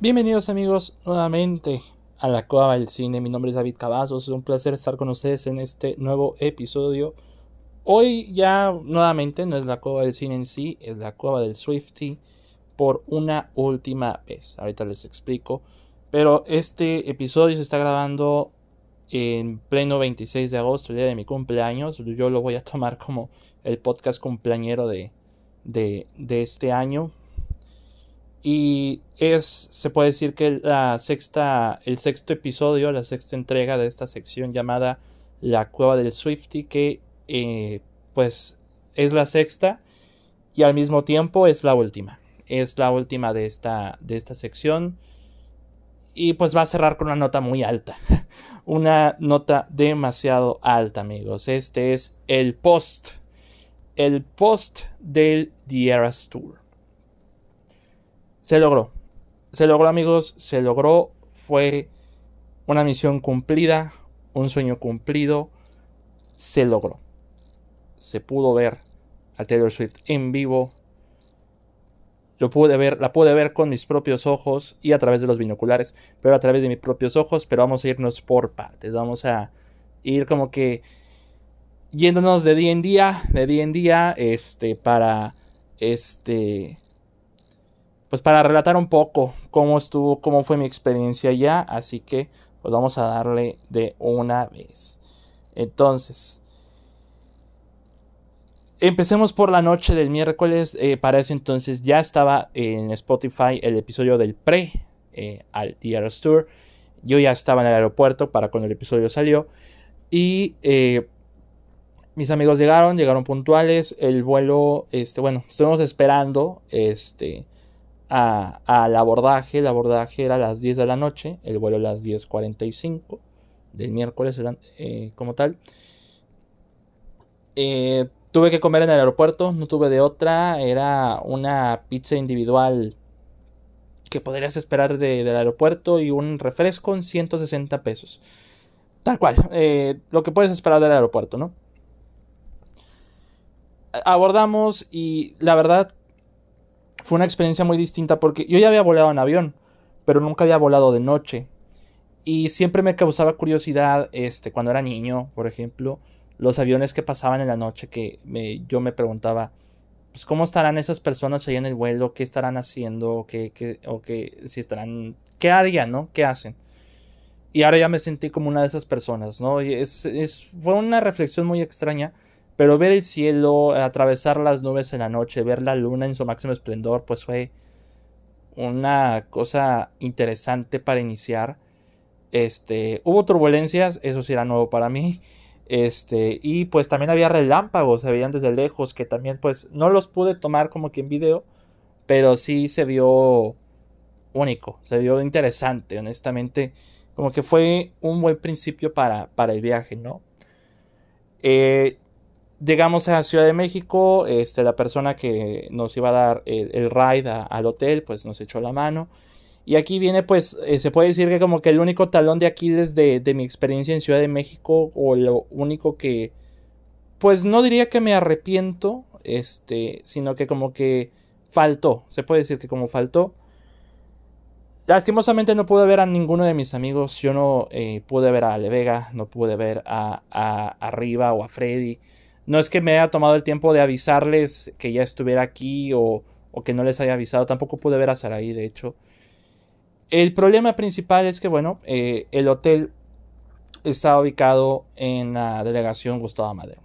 Bienvenidos amigos nuevamente a la Cueva del Cine. Mi nombre es David Cavazos. Es un placer estar con ustedes en este nuevo episodio. Hoy ya nuevamente no es la Cueva del Cine en sí, es la Cueva del Swifty por una última vez. Ahorita les explico. Pero este episodio se está grabando en pleno 26 de agosto, el día de mi cumpleaños. Yo lo voy a tomar como el podcast cumpleañero de, de, de este año y es, se puede decir que la sexta, el sexto episodio, la sexta entrega de esta sección llamada La Cueva del Swifty, que eh, pues es la sexta y al mismo tiempo es la última. Es la última de esta, de esta sección. Y pues va a cerrar con una nota muy alta. una nota demasiado alta, amigos. Este es el post. El post del The Tour. Se logró. Se logró amigos, se logró. Fue una misión cumplida, un sueño cumplido. Se logró. Se pudo ver a Taylor Swift en vivo. Lo pude ver, la pude ver con mis propios ojos y a través de los binoculares, pero a través de mis propios ojos, pero vamos a irnos por partes. Vamos a ir como que yéndonos de día en día, de día en día, este, para, este, pues para relatar un poco cómo estuvo, cómo fue mi experiencia ya, así que pues vamos a darle de una vez. Entonces, empecemos por la noche del miércoles, eh, para ese entonces ya estaba en Spotify el episodio del pre eh, al DRS Tour, yo ya estaba en el aeropuerto para cuando el episodio salió. Y eh, mis amigos llegaron, llegaron puntuales, el vuelo, este, bueno, estuvimos esperando, este, al abordaje. El abordaje era a las 10 de la noche, el vuelo a las 10.45 del miércoles eh, como tal. Eh, tuve que comer en el aeropuerto, no tuve de otra. Era una pizza individual que podrías esperar del aeropuerto y un refresco en 160 pesos. Tal cual, eh, lo que puedes esperar del aeropuerto, ¿no? Abordamos y la verdad fue una experiencia muy distinta porque yo ya había volado en avión, pero nunca había volado de noche. Y siempre me causaba curiosidad, este, cuando era niño, por ejemplo, los aviones que pasaban en la noche que yo me preguntaba, pues cómo estarán esas personas ahí en el vuelo, qué estarán haciendo, qué, qué, o qué, si estarán, qué harían, ¿no? ¿Qué hacen? Y ahora ya me sentí como una de esas personas, ¿no? Y es, es, fue una reflexión muy extraña pero ver el cielo, atravesar las nubes en la noche, ver la luna en su máximo esplendor, pues fue una cosa interesante para iniciar. Este, hubo turbulencias, eso sí era nuevo para mí. Este, y pues también había relámpagos, se veían desde lejos, que también pues no los pude tomar como que en video, pero sí se vio único, se vio interesante, honestamente, como que fue un buen principio para, para el viaje, ¿no? Eh, Llegamos a Ciudad de México, este, la persona que nos iba a dar el, ride al hotel, pues nos echó la mano. Y aquí viene, pues, eh, se puede decir que como que el único talón de Aquiles de, de mi experiencia en Ciudad de México, o lo único que, pues no diría que me arrepiento, este, sino que como que faltó, se puede decir que como faltó. Lastimosamente no pude ver a ninguno de mis amigos, yo no eh, pude ver a Ale Vega, no pude ver a, a Arriba o a Freddy. No es que me haya tomado el tiempo de avisarles que ya estuviera aquí o, que no les haya avisado. Tampoco pude ver a Saraí, de hecho. El problema principal es que, bueno, eh, el hotel está ubicado en la delegación Gustavo Amadeo.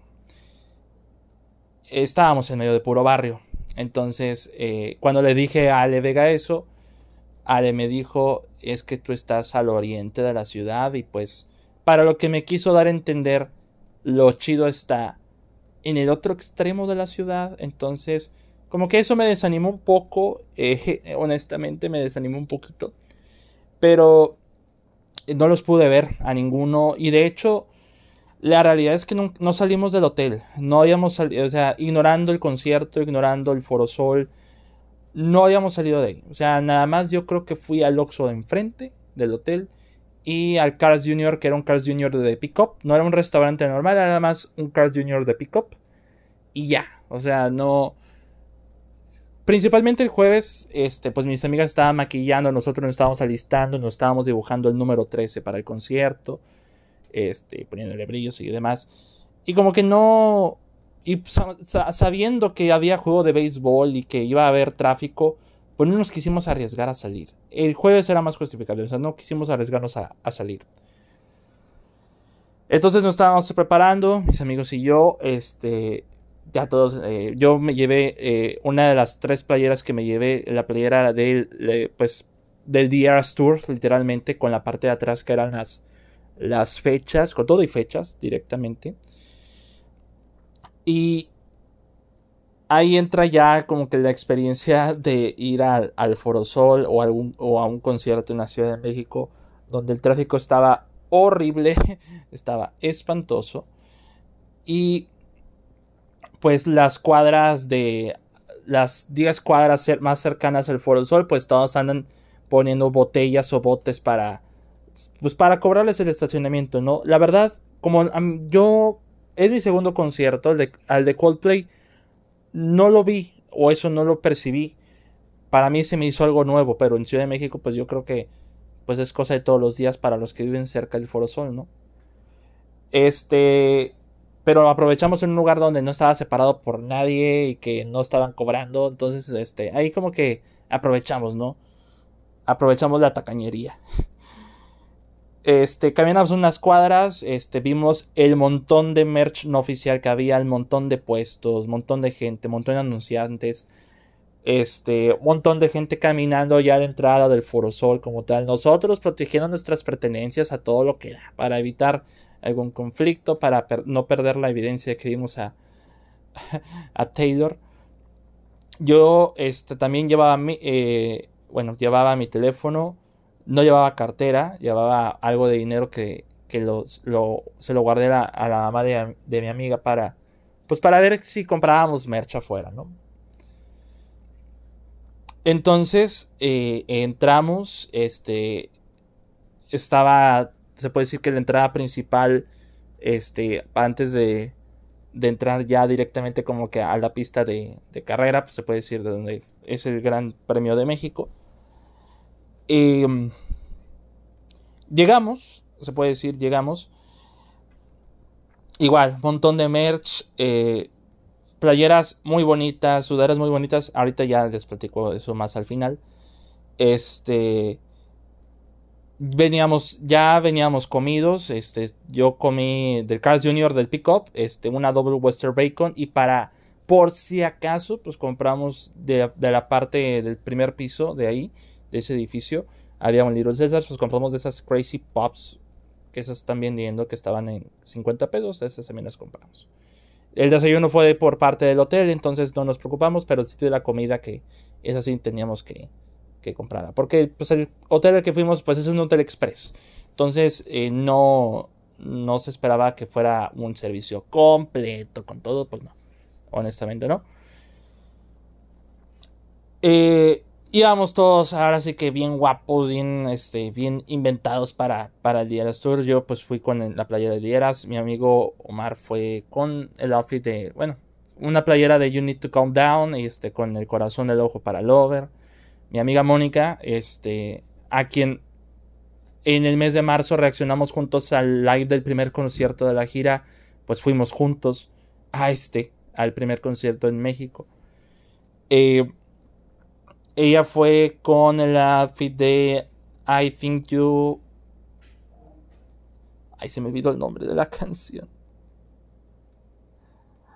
Estábamos en medio de puro barrio. Entonces, eh, cuando le dije a Ale Vega eso, Ale me dijo, es que tú estás al oriente de la ciudad y pues, para lo que me quiso dar a entender, lo chido está en el otro extremo de la ciudad. Entonces, como que eso me desanimó un poco. Eh, honestamente, me desanimó un poquito. Pero no los pude ver a ninguno. Y de hecho, la realidad es que no, salimos del hotel. No habíamos salido, o sea, ignorando el concierto, ignorando el Forosol. No habíamos salido de ahí. O sea, nada más yo creo que fui al Oxxo de enfrente del hotel y al Cars Junior, que era un Cars Junior de Pickup. No era un restaurante normal, era nada más un Cars Junior de Pickup. Y ya, o sea, no... principalmente el jueves, este, pues mis amigas estaban maquillando, nosotros nos estábamos alistando, nos estábamos dibujando el número 13 para el concierto, este, poniéndole brillos y demás. Y como que no, y sabiendo que había juego de béisbol y que iba a haber tráfico, pues no nos quisimos arriesgar a salir. El jueves era más justificable, o sea, no quisimos arriesgarnos a, salir. Entonces nos estábamos preparando, mis amigos y yo, este, ya todos, eh, yo me llevé eh, una de las tres playeras que me llevé, la playera del, pues, del DRS Tour, literalmente, con la parte de atrás que eran las, las fechas, con todo y fechas directamente. Y ahí entra ya como que la experiencia de ir al, al Forosol o, algún, o a un concierto en la Ciudad de México donde el tráfico estaba horrible, estaba espantoso. Y pues las cuadras de las 10 cuadras más cercanas al Forosol, pues todos andan poniendo botellas o botes para pues para cobrarles el estacionamiento, ¿no? La verdad, como yo es mi segundo concierto, al de, al de Coldplay no lo vi o eso no lo percibí. Para mí se me hizo algo nuevo, pero en Ciudad de México pues yo creo que pues es cosa de todos los días para los que viven cerca del Foro Sol, ¿no? Este, pero aprovechamos en un lugar donde no estaba separado por nadie y que no estaban cobrando, entonces este, ahí como que aprovechamos, ¿no? Aprovechamos la tacañería. Este, caminamos unas cuadras, este, vimos el montón de merch no oficial que había, el montón de puestos, montón de gente, montón de anunciantes, este, montón de gente caminando ya a la entrada del Forosol como tal. Nosotros protegiendo nuestras pertenencias a todo lo que da, para evitar algún conflicto, para no perder la evidencia que vimos a, a Taylor. Yo, este, también llevaba mi, eh, bueno, llevaba mi teléfono, no llevaba cartera, llevaba algo de dinero que, que lo, se lo guardé a, la mamá de, mi amiga para, pues para ver si comprábamos merch afuera, ¿no? Entonces eh, entramos, este, estaba, se puede decir que la entrada principal, este, antes de, de entrar ya directamente como que a la pista de, de carrera, pues se puede decir de donde es el Gran Premio de México. Em, llegamos, se puede decir, llegamos. Igual, montón de merch, eh, playeras muy bonitas, sudaderas muy bonitas. Ahorita ya les platico eso más al final. Este veníamos ya veníamos comidos este yo comí del Cars Junior del pickup este una double western bacon y para por si acaso pues compramos de, de la parte del primer piso de ahí de ese edificio. Había un Little César, pues compramos de esas Crazy Pops, que esas están vendiendo, que estaban en 50 pesos, esas también las compramos. El desayuno fue por parte del hotel, entonces no nos preocupamos, pero sí de la comida que esa sí teníamos que, que comprar. Porque pues el hotel al que fuimos pues es un hotel express. Entonces eh, no, no se esperaba que fuera un servicio completo con todo, pues no. Honestamente no. Eh, íbamos todos ahora sí que bien guapos, bien, este, bien inventados para, para el Dieras Tour. Yo pues fui con la playera de Dieras, mi amigo Omar fue con el outfit de, bueno, una playera de You Need to Calm Down, y este, con el corazón del ojo para Lover. Mi amiga Mónica, este, a quien en el mes de marzo reaccionamos juntos al live del primer concierto de la gira, pues fuimos juntos a este, al primer concierto en México. Eh, ella fue con el outfit de I Think You. Ay, se me olvidó el nombre de la canción.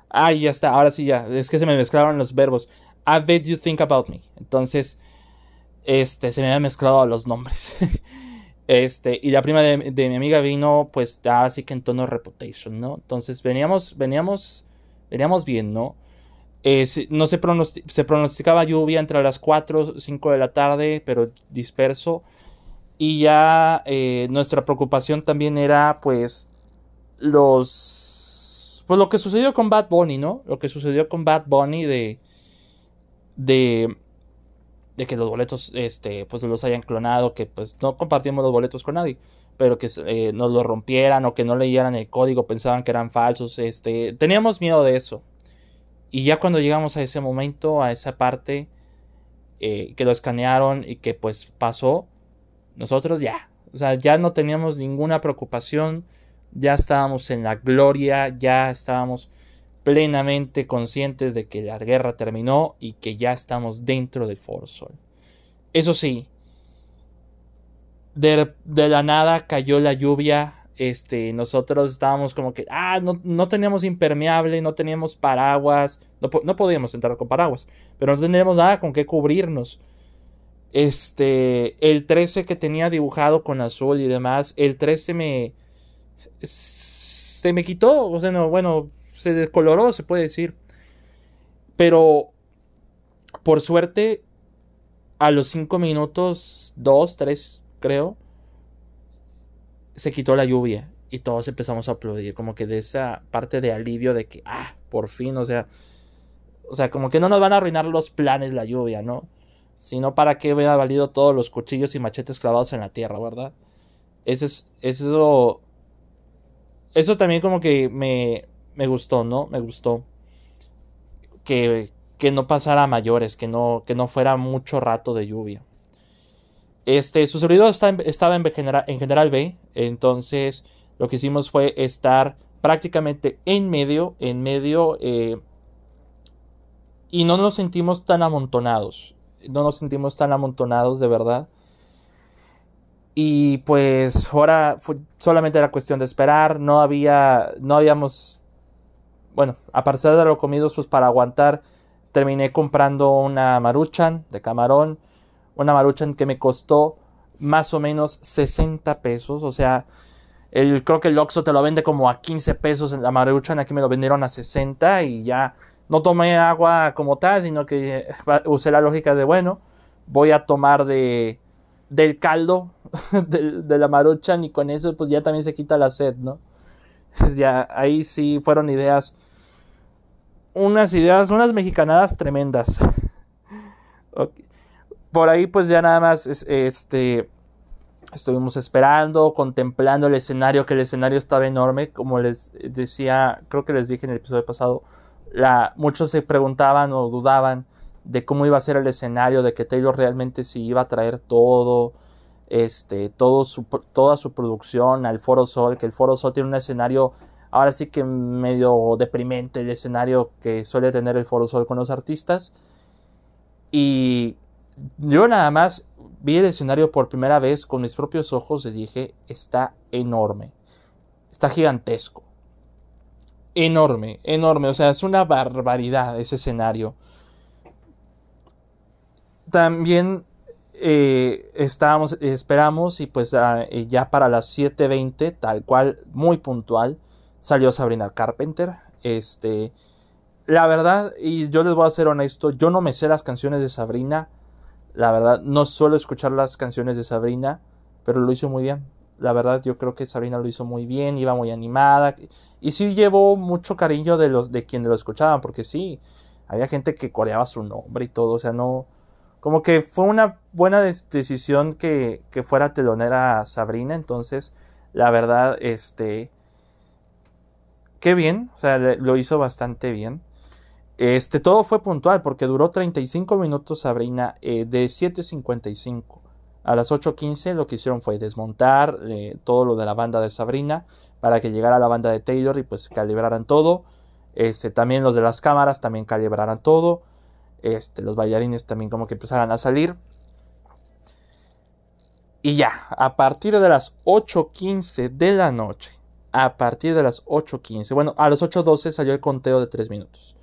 Ay, ya está, ahora sí ya. Es que se me mezclaron los verbos. I bet you think about me. Entonces, este, se me habían mezclado los nombres. este, y la prima de, mi amiga vino, pues, así que en tono reputation, ¿no? Entonces, veníamos, veníamos, veníamos bien, ¿no? Eh, no se, pronosticaba lluvia entre las 4 o 5 de la tarde, pero disperso. Y ya eh, nuestra preocupación también era, pues, los. Pues lo que sucedió con Bad Bunny, ¿no? Lo que sucedió con Bad Bunny de. De. De que los boletos, este, pues los hayan clonado, que pues no compartimos los boletos con nadie, pero que eh, nos lo rompieran o que no leyeran el código, pensaban que eran falsos, este, teníamos miedo de eso. Y ya cuando llegamos a ese momento, a esa parte, eh, que lo escanearon y que pues pasó, nosotros ya, o sea, ya no teníamos ninguna preocupación, ya estábamos en la gloria, ya estábamos plenamente conscientes de que la guerra terminó y que ya estamos dentro del Foro Sol. Eso sí, de, la nada cayó la lluvia. Este, nosotros estábamos como que, ah, no, no teníamos impermeable, no teníamos paraguas, no, no, podíamos entrar con paraguas, pero no teníamos nada con qué cubrirnos. Este, el 13 que tenía dibujado con azul y demás, el 13 me, se me quitó, o sea, no, bueno, se descoloró, se puede decir. Pero, por suerte, a los 5 minutos, 2, 3, creo, se quitó la lluvia y todos empezamos a aplaudir, como que de esa parte de alivio de que, ah, por fin, o sea, o sea, como que no nos van a arruinar los planes la lluvia, ¿no? Sino para que hubiera valido todos los cuchillos y machetes clavados en la tierra, ¿verdad? Ese es, eso, eso también como que me, me gustó, ¿no? Me gustó que, que no pasara mayores, que no, que no fuera mucho rato de lluvia. Este, su servidor estaba en, general, B, entonces lo que hicimos fue estar prácticamente en medio, en medio, eh, y no nos sentimos tan amontonados, no nos sentimos tan amontonados de verdad. Y pues ahora solamente era cuestión de esperar, no había, no habíamos, bueno, a partir de lo comidos, pues para aguantar, terminé comprando una maruchan de camarón una maruchan que me costó más o menos 60 pesos. O sea, el, creo que el Oxxo te lo vende como a 15 pesos en la maruchan. Aquí me lo vendieron a 60 y ya no tomé agua como tal, sino que eh, usé la lógica de, bueno, voy a tomar de del caldo de, la maruchan y con eso pues ya también se quita la sed, ¿no? Ya ahí sí fueron ideas, unas ideas, unas mexicanadas tremendas. Okay por ahí pues ya nada más este estuvimos esperando, contemplando el escenario, que el escenario estaba enorme, como les decía, creo que les dije en el episodio pasado, muchos se preguntaban o dudaban de cómo iba a ser el escenario, de que Taylor realmente sí iba a traer todo, este, todo su, toda su producción al Foro Sol, que el Foro Sol tiene un escenario ahora sí que medio deprimente, el escenario que suele tener el Foro Sol con los artistas. Y yo nada más vi el escenario por primera vez con mis propios ojos y dije, está enorme, está gigantesco. Enorme, enorme, o sea, es una barbaridad ese escenario. También eh, estábamos, esperamos y pues ah, eh, ya para las 7.20, tal cual, muy puntual, salió Sabrina Carpenter. Este, la verdad, y yo les voy a ser honesto, yo no me sé las canciones de Sabrina la verdad, no suelo escuchar las canciones de Sabrina, pero lo hizo muy bien. La verdad, yo creo que Sabrina lo hizo muy bien, iba muy animada. Y sí llevó mucho cariño de los de quienes lo escuchaban, porque sí, había gente que coreaba su nombre y todo. O sea, no. Como que fue una buena decisión que, que fuera telonera Sabrina. Entonces, la verdad, este. Qué bien. O sea, lo hizo bastante bien. Este, todo fue puntual porque duró 35 minutos Sabrina eh, de 7.55 a las 8.15 lo que hicieron fue desmontar eh, todo lo de la banda de Sabrina para que llegara la banda de Taylor y pues calibraran todo. Este, también los de las cámaras también calibraran todo. Este, los bailarines también como que empezaran a salir. Y ya, a partir de las 8.15 de la noche, a partir de las 8.15, bueno, a las 8.12 salió el conteo de 3 minutos.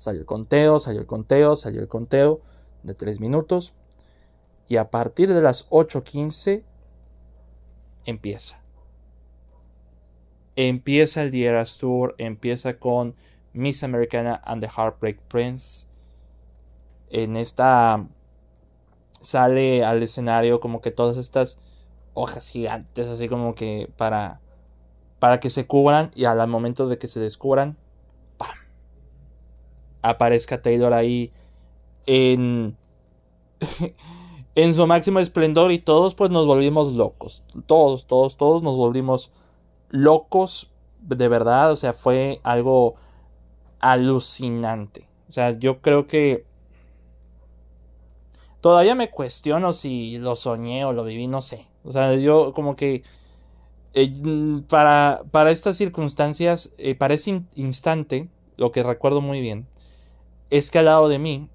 Salió el conteo, salió el conteo, salió el conteo de 3 minutos. Y a partir de las 8.15 empieza. Empieza el Dieras Tour, empieza con Miss Americana and the Heartbreak Prince. En esta sale al escenario como que todas estas hojas gigantes, así como que para, para que se cubran y al momento de que se descubran, aparezca Taylor ahí en, en su máximo esplendor y todos pues nos volvimos locos. Todos, todos, todos nos volvimos locos de verdad. O sea, fue algo alucinante. O sea, yo creo que todavía me cuestiono si lo soñé o lo viví, no sé. O sea, yo como que eh, para, para estas circunstancias, eh, para ese instante, lo que recuerdo muy bien, es que al lado de mí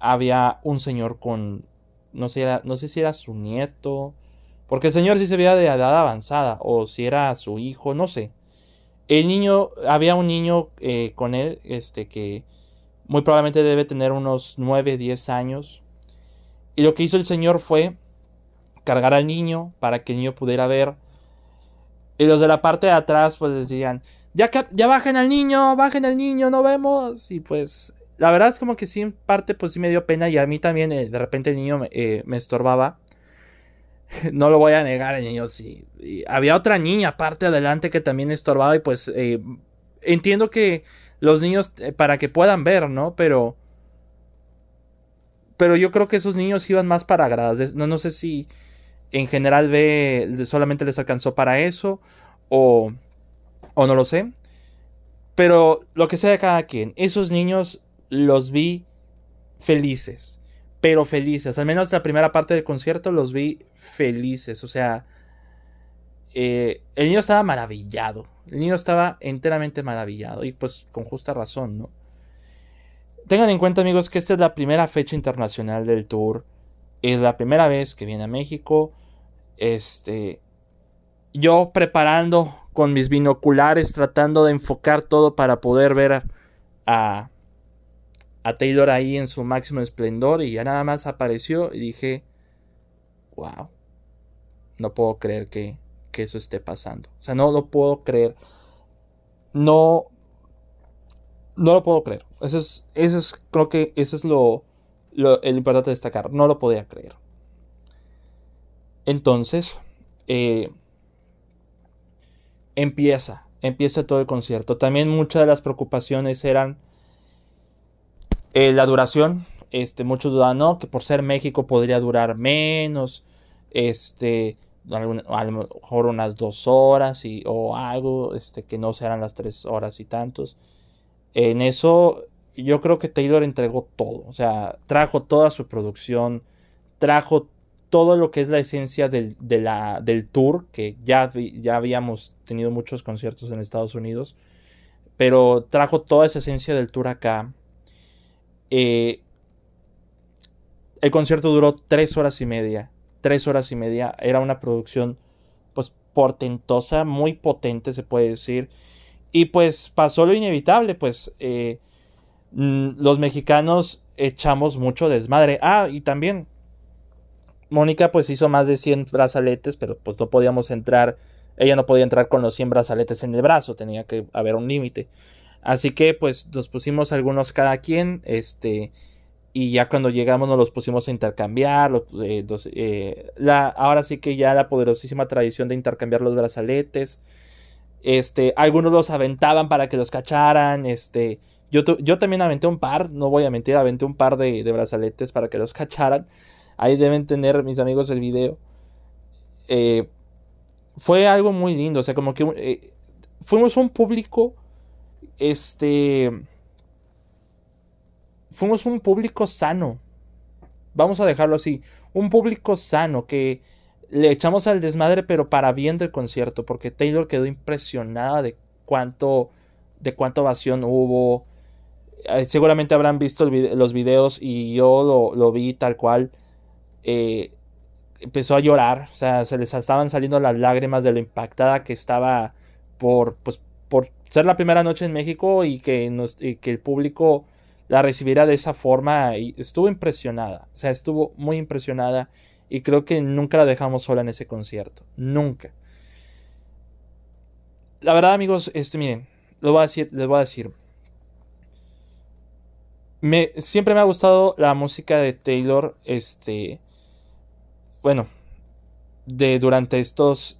había un señor con, no sé, no sé si era su nieto, porque el señor sí se veía de edad avanzada, o si era su hijo, no sé. El niño, había un niño eh, con él, este, que muy probablemente debe tener unos 9, 10 años. Y lo que hizo el señor fue cargar al niño para que el niño pudiera ver y los de la parte de atrás pues decían, ya, ya bajen al niño, bajen al niño, no vemos. Y pues la verdad es como que sí, en parte pues sí me dio pena y a mí también eh, de repente el niño me, eh, estorbaba. no lo voy a negar, el niño sí. había otra niña aparte adelante que también estorbaba y pues eh, entiendo que los niños para que puedan ver, ¿no? Pero... Pero yo creo que esos niños iban más para gradas. No, no sé si en general ve solamente les alcanzó para eso o, o no lo sé. Pero lo que sea de cada quien, esos niños los vi felices, pero felices. Al menos la primera parte del concierto los vi felices. O sea, eh, el niño estaba maravillado. El niño estaba enteramente maravillado y pues con justa razón, ¿no? Tengan en cuenta amigos que esta es la primera fecha internacional del tour. Es la primera vez que viene a México. Este, yo preparando con mis binoculares, tratando de enfocar todo para poder ver a, a Taylor ahí en su máximo esplendor y ya nada más apareció y dije, wow, no puedo creer que, que eso esté pasando. O sea, no lo puedo creer. No, no lo puedo creer. Eso es, eso es creo que eso es lo, lo el importante de destacar. No lo podía creer. Entonces, eh, empieza, empieza todo el concierto. También muchas de las preocupaciones eran eh, la duración. Este, muchos dudan, ¿no? Que por ser México podría durar menos. Este, a lo mejor unas dos horas y, o algo, este, que no serán las tres horas y tantos. En eso, yo creo que Taylor entregó todo. O sea, trajo toda su producción, trajo todo lo que es la esencia del, del tour, que ya, ya habíamos tenido muchos conciertos en Estados Unidos, pero trajo toda esa esencia del tour acá. Eh, el concierto duró tres horas y media. Tres horas y media. Era una producción, pues, portentosa, muy potente, se puede decir. Y pues pasó lo inevitable, pues, eh, mm, los mexicanos echamos mucho desmadre. Ah, y también Mónica pues hizo más de 100 brazaletes, pero pues no podíamos entrar, ella no podía entrar con los 100 brazaletes en el brazo, tenía que haber un límite. Así que pues nos pusimos algunos cada quien, este, y ya cuando llegamos nos los pusimos a intercambiar, eh, eh, la, ahora sí que ya la poderosísima tradición de intercambiar los brazaletes, este, algunos los aventaban para que los cacharan, este, yo, yo también aventé un par, no voy a mentir, aventé un par de, brazaletes para que los cacharan. Ahí deben tener mis amigos el video. Eh, fue algo muy lindo. O sea, como que fuimos un público. Este. Fuimos un público sano. Vamos a dejarlo así. Un público sano que le echamos al desmadre, pero para bien del concierto. Porque Taylor quedó impresionada de cuánto. de cuánta ovación hubo. Eh, seguramente habrán visto los videos y yo lo vi tal cual. Eh, empezó a llorar, o sea, se les estaban saliendo las lágrimas de lo impactada que estaba por, pues, por ser la primera noche en México y que, el público la recibiera de esa forma y estuvo impresionada, o sea, estuvo muy impresionada y creo que nunca la dejamos sola en ese concierto, nunca. La verdad, amigos, este, miren, les voy a decir, les a decir. Me, siempre me ha gustado la música de Taylor, este, bueno, de durante estos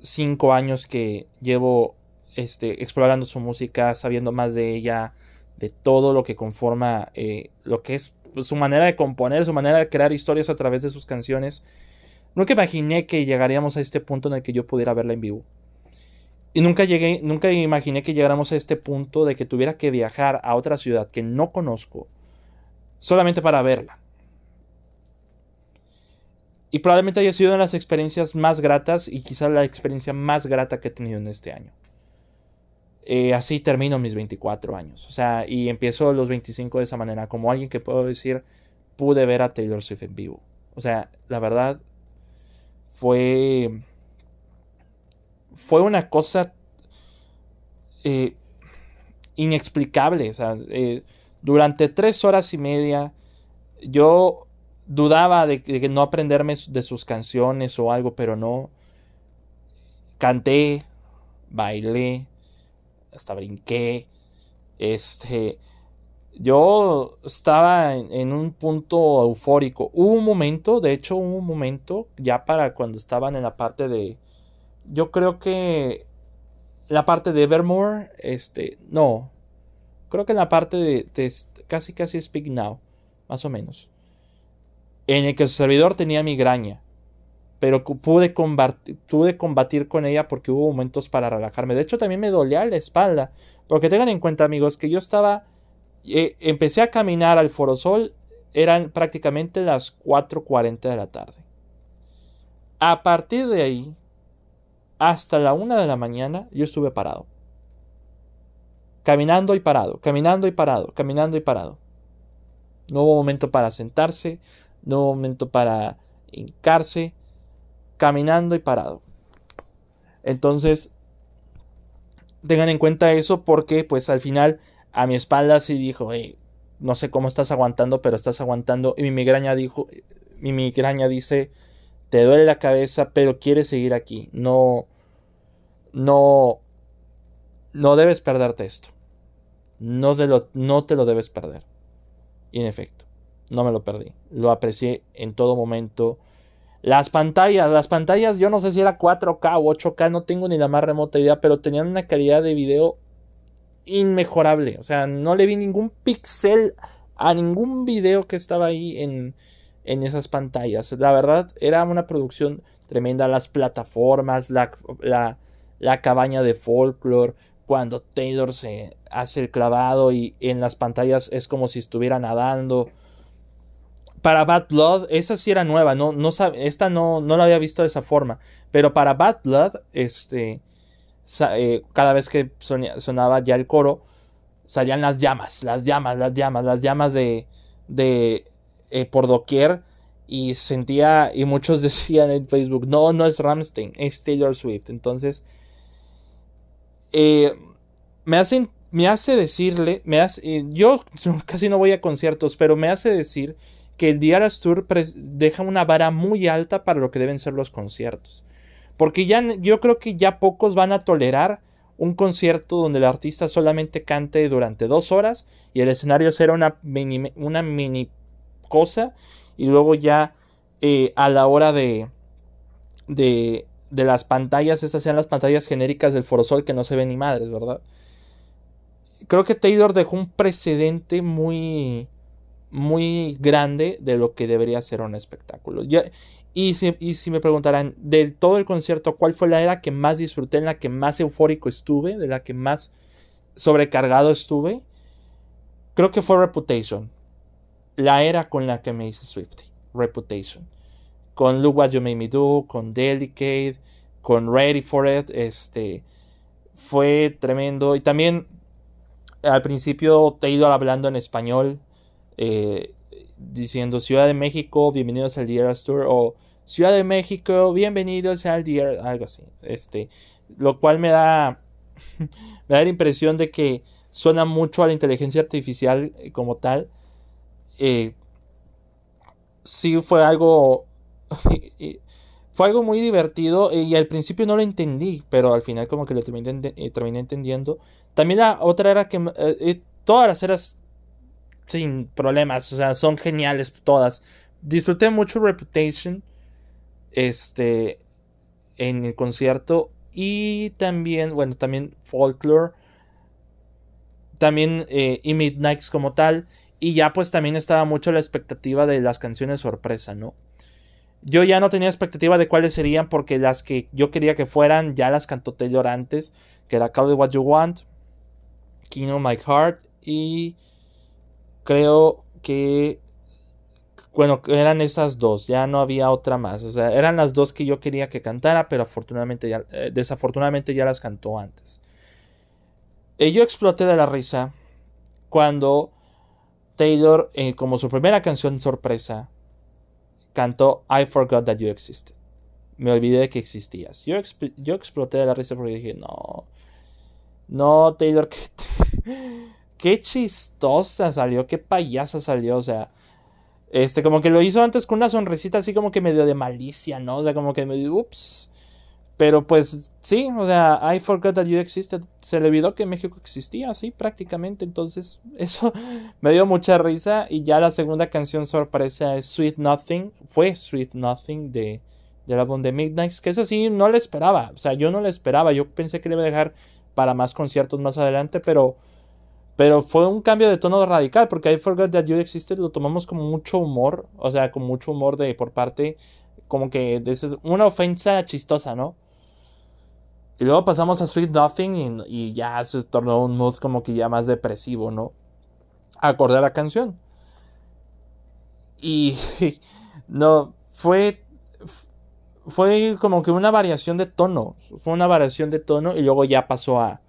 cinco años que llevo este, explorando su música, sabiendo más de ella, de todo lo que conforma eh, lo que es su manera de componer, su manera de crear historias a través de sus canciones. Nunca imaginé que llegaríamos a este punto en el que yo pudiera verla en vivo. Y nunca llegué, nunca imaginé que llegáramos a este punto de que tuviera que viajar a otra ciudad que no conozco solamente para verla. Y probablemente haya sido una de las experiencias más gratas y quizás la experiencia más grata que he tenido en este año. Eh, así termino mis 24 años. O sea, y empiezo los 25 de esa manera, como alguien que puedo decir, pude ver a Taylor Swift en vivo. O sea, la verdad fue fue una cosa eh, inexplicable. O sea, eh, durante tres horas y media yo dudaba de, de, no aprenderme de sus canciones o algo, pero no. Canté, bailé, hasta brinqué. Este, yo estaba en, un punto eufórico. Hubo un momento, de hecho, hubo un momento ya para cuando estaban en la parte de. Yo creo que. La parte de Evermore, este, no. Creo que en la parte de, de casi casi Speak Now, más o menos. En el que su servidor tenía migraña pero pude combatir, pude combatir con ella porque hubo momentos para relajarme. De hecho, también me dolía la espalda, porque tengan en cuenta, amigos, que yo estaba, eh, empecé a caminar al Forosol, eran prácticamente las 4.40 de la tarde. A partir de ahí, hasta la 1 de la mañana, yo estuve parado. Caminando y parado, caminando y parado, caminando y parado. No hubo momento para sentarse, no hubo momento para hincarse, caminando y parado. Entonces, tengan en cuenta eso porque pues al final a mi espalda sí dijo, no sé cómo estás aguantando, pero estás aguantando. Y mi migraña dijo, mi migraña dice, te duele la cabeza, pero quieres seguir aquí. No, no, no debes perderte esto. No, lo, no te lo debes perder. Y en efecto, no me lo perdí. Lo aprecié en todo momento. Las pantallas, las pantallas, yo no sé si era 4K o 8K, no tengo ni la más remota idea, pero tenían una calidad de video inmejorable. O sea, no le vi ningún pixel a ningún video que estaba ahí en, en esas pantallas. La verdad, era una producción tremenda. Las plataformas, la, la, la cabaña de folklore, cuando Taylor se hace el clavado y en las pantallas es como si estuviera nadando para Bad Blood, esa sí era nueva, no, no esta no, no la había visto de esa forma. Pero para Bad Blood, este, eh, cada vez que sonaba ya el coro, salían las llamas, las llamas, las llamas, las llamas de, de eh, por doquier. Y sentía, y muchos decían en Facebook, no, no es Ramstein, es Taylor Swift. Entonces, eh, me hacen me hace decirle, me hace, yo casi no voy a conciertos, pero me hace decir que el Eras Tour deja una vara muy alta para lo que deben ser los conciertos. Porque ya yo creo que ya pocos van a tolerar un concierto donde el artista solamente cante durante dos horas y el escenario será una mini, una mini cosa y luego ya eh, a la hora de, de, de las pantallas, esas sean las pantallas genéricas del Forosol que no se ven ni madres, ¿verdad? Creo que Taylor dejó un precedente muy muy grande de lo que debería ser un espectáculo. y, si, me preguntarán, de todo el concierto, ¿cuál fue la era que más disfruté, en la que más eufórico estuve, de la que más sobrecargado estuve? Creo que fue Reputation. La era con la que me hice Swifty. Reputation. Con Look What You Made Me Do, con Delicate, con Ready for It. Este, fue tremendo. Y también al principio Taylor hablando en español eh, diciendo Ciudad de México, bienvenidos al Eras Tour o Ciudad de México, bienvenidos al Dear, algo así. Este, lo cual me da, me da la impresión de que suena mucho a la inteligencia artificial eh, como tal. Eh, sí fue algo, fue algo muy divertido y al principio no lo entendí, pero al final como que lo terminé, terminé entendiendo. También la otra era que todas las eras sin problemas, o sea, son geniales todas. Disfruté mucho Reputation este en el concierto y también, bueno, también Folklore, también eh, y Midnights como tal y ya pues también estaba mucho la expectativa de las canciones sorpresa, ¿no? Yo ya no tenía expectativa de cuáles serían porque las que yo quería que fueran ya las cantó Taylor antes, que era Call It What You Want, King of My Heart y creo que bueno, eran esas dos, ya no había otra más. O sea, eran las dos que yo quería que cantara, pero afortunadamente ya, eh, desafortunadamente ya las cantó antes. Y yo exploté de la risa cuando Taylor, eh, como su primera canción sorpresa, cantó I Forgot That You Existed. Me olvidé de que existías. Yo, yo exploté de la risa porque dije, no, no, Taylor, qué, qué chistosa salió, qué payasa salió, o sea, este, como que lo hizo antes con una sonrisita así como que medio de malicia, ¿no? O sea, como que medio, ups. Pero pues sí, o sea, I forgot that you existed. Se le olvidó que México existía, sí, prácticamente. Entonces, eso me dio mucha risa. Y ya la segunda canción sorpresa es Sweet Nothing. Fue Sweet Nothing de, del álbum de Midnight. Que es así, no le esperaba. O sea, yo no le esperaba. Yo pensé que le iba a dejar para más conciertos más adelante. Pero pero fue un cambio de tono radical, porque I Forgot That You Existed lo tomamos como mucho humor, o sea, con mucho humor de por parte, como que de una ofensa chistosa, ¿no? Y luego pasamos a Sweet Nothing y, ya se tornó un mood como que ya más depresivo, ¿no? Acordé a la canción. Y no, fue fue como que una variación de tono, fue una variación de tono y luego ya pasó a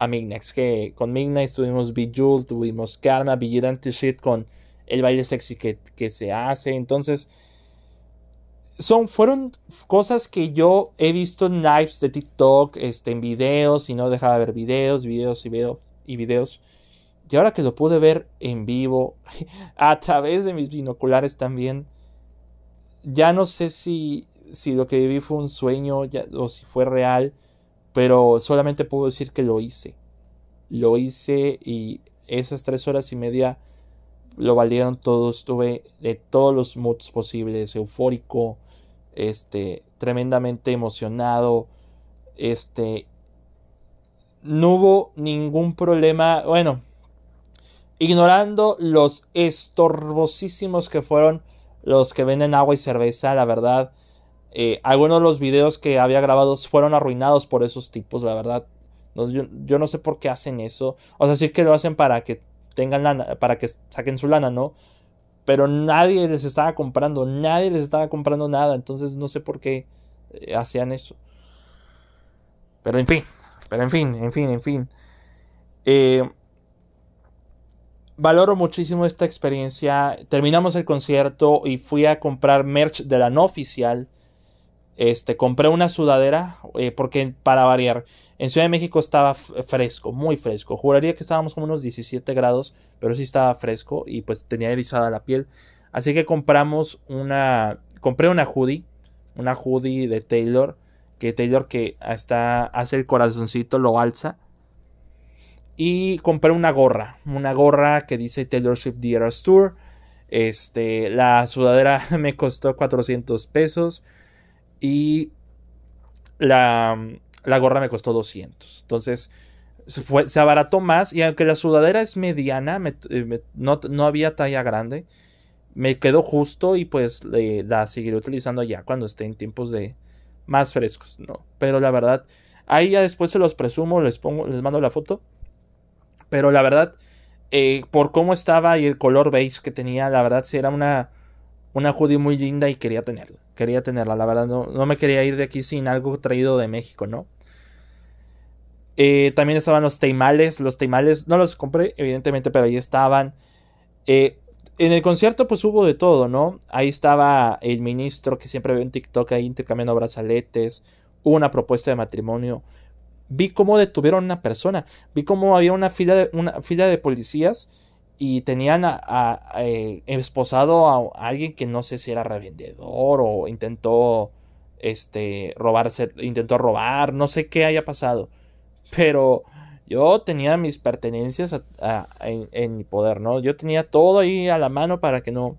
a Mignex, que con Mignex tuvimos Bejeweled, tuvimos Karma, Vigilante Shit con el baile sexy que, que, se hace. Entonces, son, fueron cosas que yo he visto en lives de TikTok, este, en videos, y no dejaba de ver videos, videos y, videos y videos. Y ahora que lo pude ver en vivo, a través de mis binoculares también, ya no sé si, si lo que viví fue un sueño o si fue real pero solamente puedo decir que lo hice. Lo hice y esas tres horas y media lo valieron todo. Estuve de todos los moods posibles. Eufórico. Este. Tremendamente emocionado. Este. No hubo ningún problema. Bueno. Ignorando los estorbosísimos que fueron los que venden agua y cerveza. La verdad eh, algunos de los videos que había grabado fueron arruinados por esos tipos, la verdad. yo, no sé por qué hacen eso. O sea, sí que lo hacen para que tengan lana, para que saquen su lana, ¿no? Pero nadie les estaba comprando, nadie les estaba comprando nada. Entonces no sé por qué eh, hacían eso. Pero en fin, pero en fin, en fin, en fin. Eh, valoro muchísimo esta experiencia. Terminamos el concierto y fui a comprar merch de la no oficial este, compré una sudadera eh, porque para variar, en Ciudad de México estaba fresco, muy fresco. Juraría que estábamos como unos 17 grados, pero sí estaba fresco y pues tenía erizada la piel. Así que compramos una, compré una hoodie, una hoodie de Taylor, que Taylor que hasta hace el corazoncito, lo alza. Y compré una gorra, una gorra que dice Taylor Swift The Eras Tour. Este, la sudadera me costó 400 pesos y la, gorra me costó 200. Entonces se, fue, se abarató más y aunque la sudadera es mediana, eh, no, había talla grande, me quedó justo y pues la seguiré utilizando ya cuando esté en tiempos de más frescos, ¿no? Pero la verdad, ahí ya después se los presumo, les pongo, les mando la foto. Pero la verdad, eh, por cómo estaba y el color beige que tenía, la verdad sí era una, una hoodie muy linda y quería tenerla quería tenerla, la verdad no, me quería ir de aquí sin algo traído de México, ¿no? Eh, también estaban los teimales, los teimales no los compré evidentemente, pero ahí estaban. Eh, en el concierto pues hubo de todo, ¿no? Ahí estaba el ministro que siempre veo en TikTok ahí intercambiando brazaletes, hubo una propuesta de matrimonio. Vi cómo detuvieron a una persona, vi cómo había una fila de, una fila de policías y tenían a, eh, esposado a, alguien que no sé si era revendedor o intentó este robarse intentó robar no sé qué haya pasado. Pero yo tenía mis pertenencias en, mi poder no yo tenía todo ahí a la mano para que no.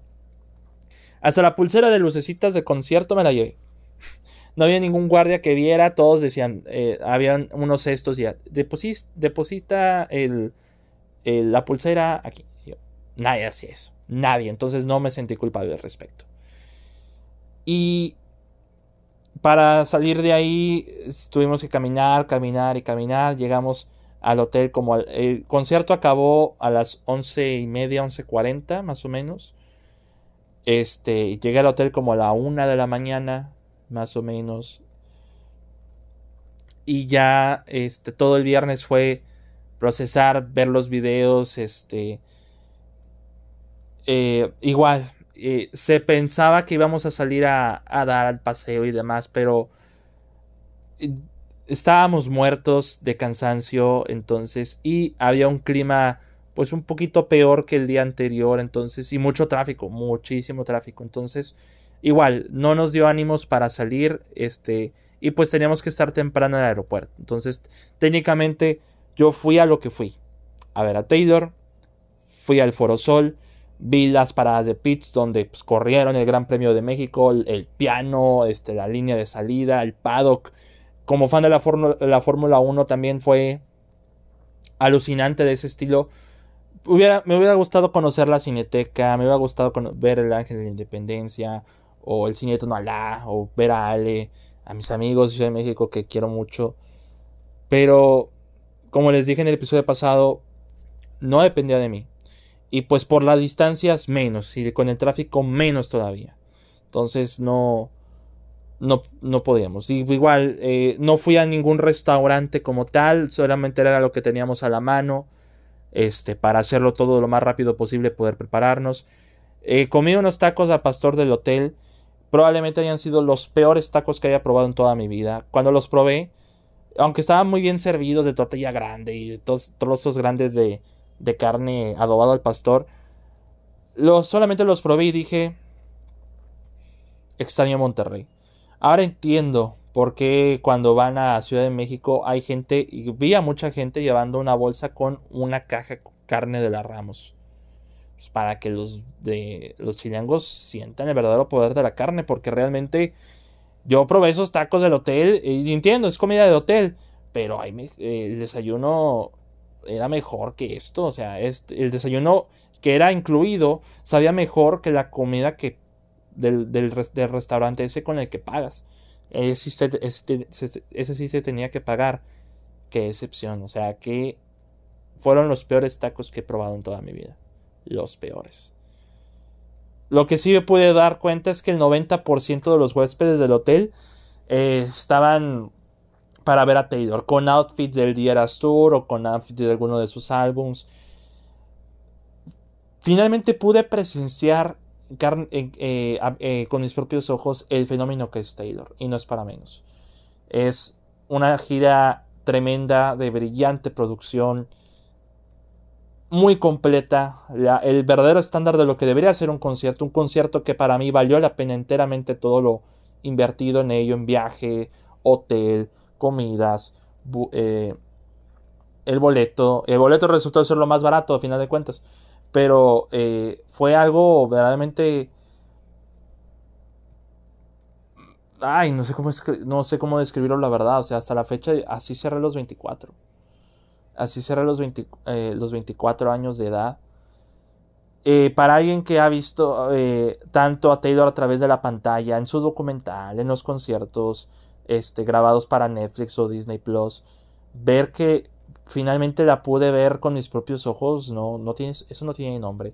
Hasta la pulsera de lucecitas de concierto me la llevé. No había ningún guardia que viera todos decían eh, habían unos cestos ya deposita el, la pulsera aquí Nadie hacía eso. Nadie. Entonces no me sentí culpable al respecto. Y para salir de ahí tuvimos que caminar, caminar y caminar. Llegamos al hotel como el concierto acabó a las once y media, once cuarenta más o menos. Este, llegué al hotel como a la una de la mañana, más o menos. Y ya, este, todo el viernes fue procesar, ver los videos, este, eh, igual, eh, se pensaba que íbamos a salir a, dar al paseo y demás, pero eh, estábamos muertos de cansancio entonces y había un clima pues un poquito peor que el día anterior entonces y mucho tráfico, muchísimo tráfico, entonces igual no nos dio ánimos para salir este y pues teníamos que estar temprano en el aeropuerto, entonces técnicamente yo fui a lo que fui, a ver a Taylor, fui al Foro Sol, vi las paradas de pits donde pues, corrieron el Gran Premio de México, el, piano, este, la línea de salida, el paddock. Como fan de la, la Fórmula 1 también fue alucinante de ese estilo. Hubiera, me hubiera gustado conocer la cineteca, me hubiera gustado ver el Ángel de la Independencia, o el Cine Tonalá, o ver a Ale, a mis amigos de Ciudad de México que quiero mucho. Pero, como les dije en el episodio pasado, no dependía de mí. Y pues por las distancias menos. Y con el tráfico menos todavía. Entonces no. No, no podíamos. Igual, eh, no fui a ningún restaurante como tal. Solamente era lo que teníamos a la mano. Este, para hacerlo todo lo más rápido posible, poder prepararnos. Eh, comí unos tacos al pastor del hotel. Probablemente hayan sido los peores tacos que haya probado en toda mi vida. Cuando los probé, aunque estaban muy bien servidos de tortilla grande y de trozos grandes de, de carne adobado al pastor. Lo, solamente los probé y dije, extraño Monterrey. Ahora entiendo por qué cuando van a Ciudad de México hay gente, y vi a mucha gente llevando una bolsa con una caja carne de la Ramos. Pues para que los de los chilangos sientan el verdadero poder de la carne, porque realmente yo probé esos tacos del hotel y entiendo, es comida de hotel, pero eh, el desayuno era mejor que esto. O sea, el desayuno que era incluido sabía mejor que la comida que del, del, restaurante ese con el que pagas. Ese, ese, sí se tenía que pagar. Qué excepción. O sea, que fueron los peores tacos que he probado en toda mi vida. Los peores. Lo que sí me pude dar cuenta es que el 90% de los huéspedes del hotel eh, estaban para ver a Taylor con outfits del Dieras Tour o con outfits de alguno de sus álbums. Finalmente pude presenciar eh, eh, con mis propios ojos el fenómeno que es Taylor y no es para menos. Es una gira tremenda de brillante producción, muy completa, el verdadero estándar de lo que debería ser un concierto, un concierto que para mí valió la pena enteramente todo lo invertido en ello, en viaje, hotel, comidas, eh, el boleto. El boleto resultó ser lo más barato a final de cuentas. Pero eh, fue algo verdaderamente... Ay, no sé cómo no sé cómo describirlo la verdad. O sea, hasta la fecha así cerré los 24. Así cerré los, eh, los 24 años de edad. para alguien que ha visto tanto a Taylor a través de la pantalla, en su documental, en los conciertos, este, grabados para Netflix o Disney Plus, ver que finalmente la pude ver con mis propios ojos, no, no tienes, eso no tiene nombre.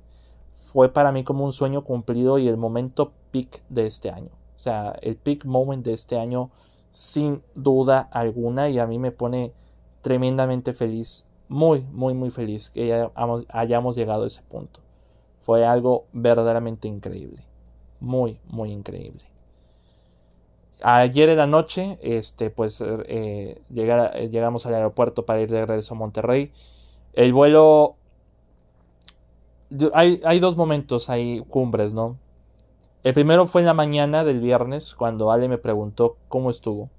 Fue para mí como un sueño cumplido y el momento peak de este año. O sea, el peak moment de este año sin duda alguna y a mí me pone tremendamente feliz, muy, muy, muy feliz que hayamos llegado a ese punto. Fue algo verdaderamente increíble. Muy, muy increíble ayer en la noche, este, pues eh, llegamos al aeropuerto para ir de regreso a Monterrey. El vuelo. Hay, hay dos momentos, hay cumbres, ¿no? El primero fue en la mañana del viernes, cuando Ale me preguntó cómo estuvo.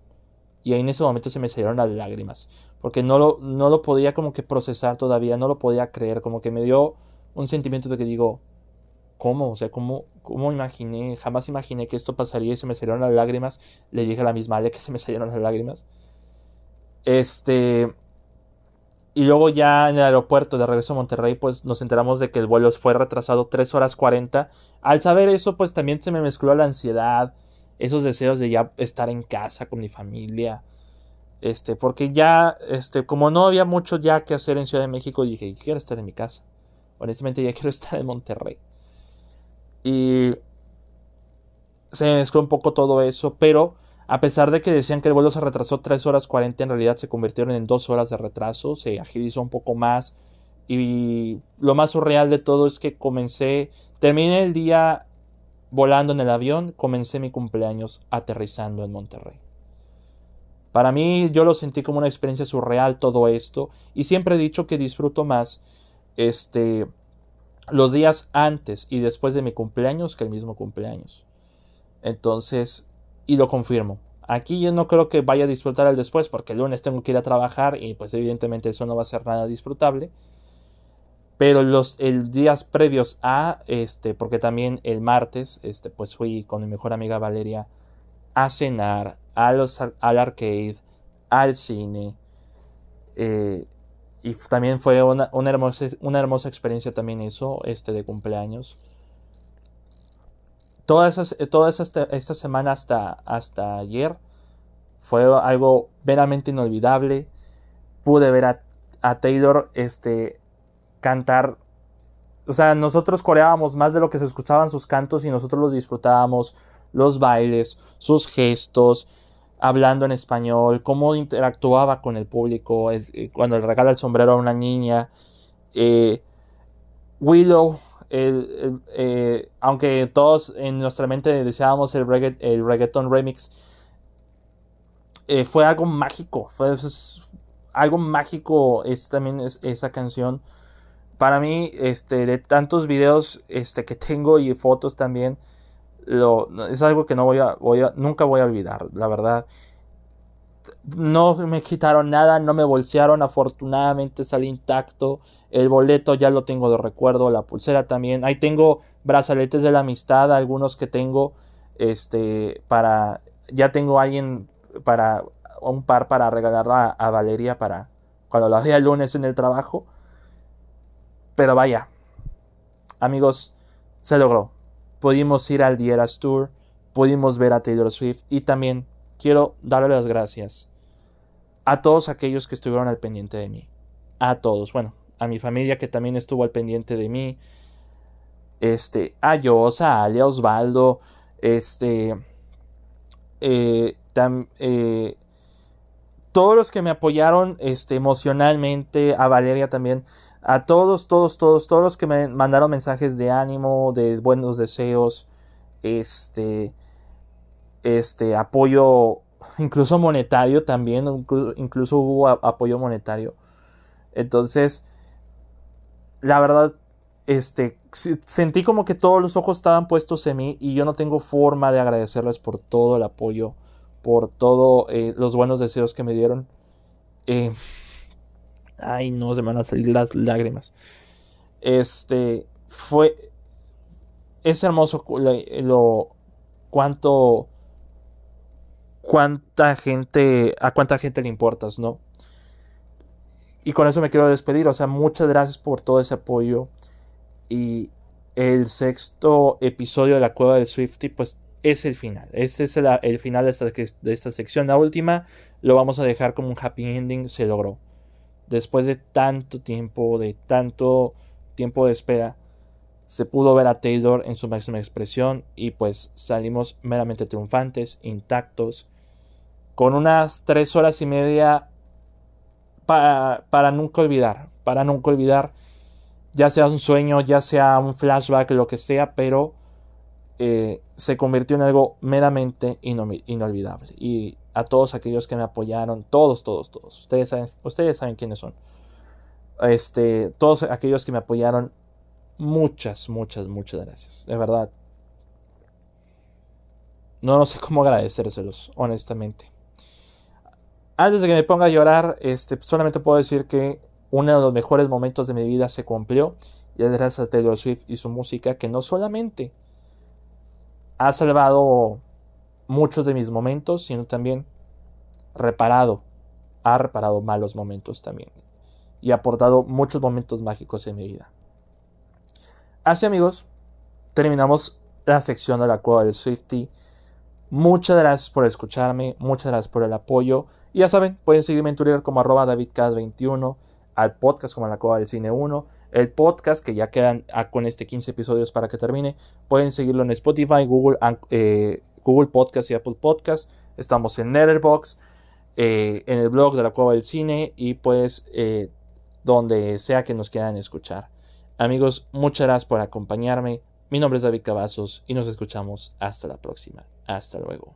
Y en ese momento se me salieron las lágrimas. Porque no lo, no lo podía como que procesar todavía, no lo podía creer. Como que me dio un sentimiento de que digo, ¿cómo? O sea, ¿cómo, ¿cómo imaginé? Jamás imaginé que esto pasaría y se me salieron las lágrimas. Le dije a la misma Ale que se me salieron las lágrimas. Este. Y luego ya en el aeropuerto de regreso a Monterrey, pues nos enteramos de que el vuelo fue retrasado 3 horas 40. Al saber eso, pues también se me mezcló la ansiedad, esos deseos de ya estar en casa con mi familia. Este, porque ya, este, como no había mucho ya que hacer en Ciudad de México, dije, quiero estar en mi casa. Honestamente ya quiero estar en Monterrey. Y se mezcló un poco todo eso, pero a pesar de que decían que el vuelo se retrasó 3 horas 40, en realidad se convirtieron en 2 horas de retraso, se agilizó un poco más. Y lo más surreal de todo es que comencé, terminé el día volando en el avión, comencé mi cumpleaños aterrizando en Monterrey. Para mí yo lo sentí como una experiencia surreal todo esto y siempre he dicho que disfruto más este los días antes y después de mi cumpleaños que el mismo cumpleaños. Entonces, y lo confirmo. Aquí yo no creo que vaya a disfrutar el después porque el lunes tengo que ir a trabajar y pues evidentemente eso no va a ser nada disfrutable. Pero los el días previos a este, porque también el martes, este, pues fui con mi mejor amiga Valeria a cenar, a los, al arcade, al cine. Eh, y también fue una, una, hermosa, una hermosa experiencia también eso, este de cumpleaños. Todas esas, toda esta, esta semana hasta, hasta ayer fue algo veramente inolvidable. Pude ver a, a Taylor este, cantar. O sea, nosotros coreábamos más de lo que se escuchaban sus cantos y nosotros los disfrutábamos. Los bailes, sus gestos, hablando en español, cómo interactuaba con el público, eh, cuando le regala el sombrero a una niña. Eh, Willow, eh, aunque todos en nuestra mente deseábamos el, el reggaeton remix, fue algo mágico, fue algo mágico es también esa canción para mí, este, de tantos videos este, que tengo y fotos también, lo, es algo que no voy a, voy a, nunca voy a olvidar, la verdad. No me quitaron nada, no me bolsearon, afortunadamente salí intacto. El boleto ya lo tengo de recuerdo, la pulsera también. Ahí tengo brazaletes de la amistad, algunos que tengo, este, para, ya tengo alguien para, un par para regalar a, Valeria para cuando la vea el lunes en el trabajo. Pero vaya, amigos, se logró. Pudimos ir al Dieras Tour, pudimos ver a Taylor Swift y también quiero darle las gracias a todos aquellos que estuvieron al pendiente de mí. A todos, bueno, a mi familia que también estuvo al pendiente de mí. Este, a Yosa, a Ale, Osvaldo, este, eh, eh, todos los que me apoyaron este, emocionalmente, a Valeria también a todos, todos, todos, todos los que me mandaron mensajes de ánimo, de buenos deseos, este, este, apoyo, incluso monetario también, incluso hubo apoyo monetario. Entonces, la verdad, este, sentí como que todos los ojos estaban puestos en mí y yo no tengo forma de agradecerles por todo el apoyo, por todos eh, los buenos deseos que me dieron. Eh, Ay, no, se me van a salir las lágrimas. Este fue. Es hermoso lo, cuánto. Cuánta gente. A cuánta gente le importas, ¿no? Y con eso me quiero despedir. O sea, muchas gracias por todo ese apoyo. Y el sexto episodio de la cueva de Swifty, pues es el final. Este es el, final de esta, de esta sección. La última lo vamos a dejar como un happy ending. Se logró después de tanto tiempo, de tanto tiempo de espera, se pudo ver a Taylor en su máxima expresión y pues salimos meramente triunfantes, intactos, con unas tres horas y media para, nunca olvidar, para nunca olvidar, ya sea un sueño, ya sea un flashback, lo que sea, pero eh, se convirtió en algo meramente inolvidable. Y a todos aquellos que me apoyaron, todos, todos, todos. Ustedes saben, ustedes saben quiénes son. Este, todos aquellos que me apoyaron, muchas, muchas, muchas gracias. De verdad. No, sé cómo agradecérselos, honestamente. Antes de que me ponga a llorar, este, solamente puedo decir que uno de los mejores momentos de mi vida se cumplió. Y es gracias a Taylor Swift y su música que no solamente ha salvado muchos de mis momentos, sino también reparado, ha reparado malos momentos también y ha aportado muchos momentos mágicos en mi vida. Así amigos, terminamos la sección de la cueva del Swifty. Muchas gracias por escucharme, muchas gracias por el apoyo. Y ya saben, pueden seguirme en Twitter como arroba davidcast21, al podcast como la cueva del cine 1, el podcast, que ya quedan ah, con este 15 episodios para que termine. Pueden seguirlo en Spotify, Google, eh, Google Podcast y Apple Podcast. Estamos en Letterboxd, eh, en el blog de la Cueva del Cine y pues eh, donde sea que nos quieran escuchar. Amigos, muchas gracias por acompañarme. Mi nombre es David Cavazos y nos escuchamos hasta la próxima. Hasta luego.